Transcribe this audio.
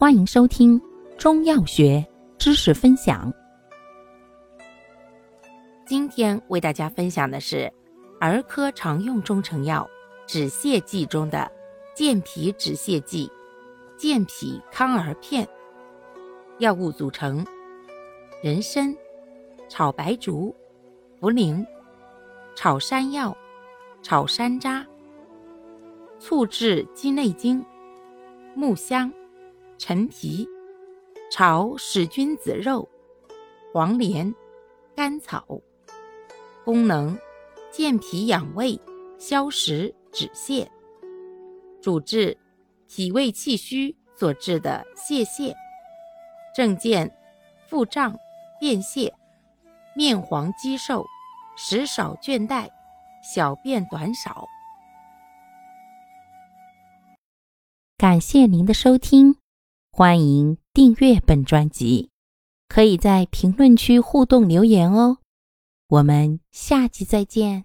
欢迎收听中药学知识分享。今天为大家分享的是儿科常用中成药止泻剂中的健脾止泻剂——健脾康儿片。药物组成：人参、炒白术、茯苓、炒山药、炒山楂、醋制鸡内金、木香。陈皮、炒使君子肉、黄连、甘草，功能健脾养胃、消食止泻，主治脾胃气虚所致的泄泻，症见腹胀、便泻、面黄肌瘦、食少倦怠、小便短少。感谢您的收听。欢迎订阅本专辑，可以在评论区互动留言哦。我们下集再见。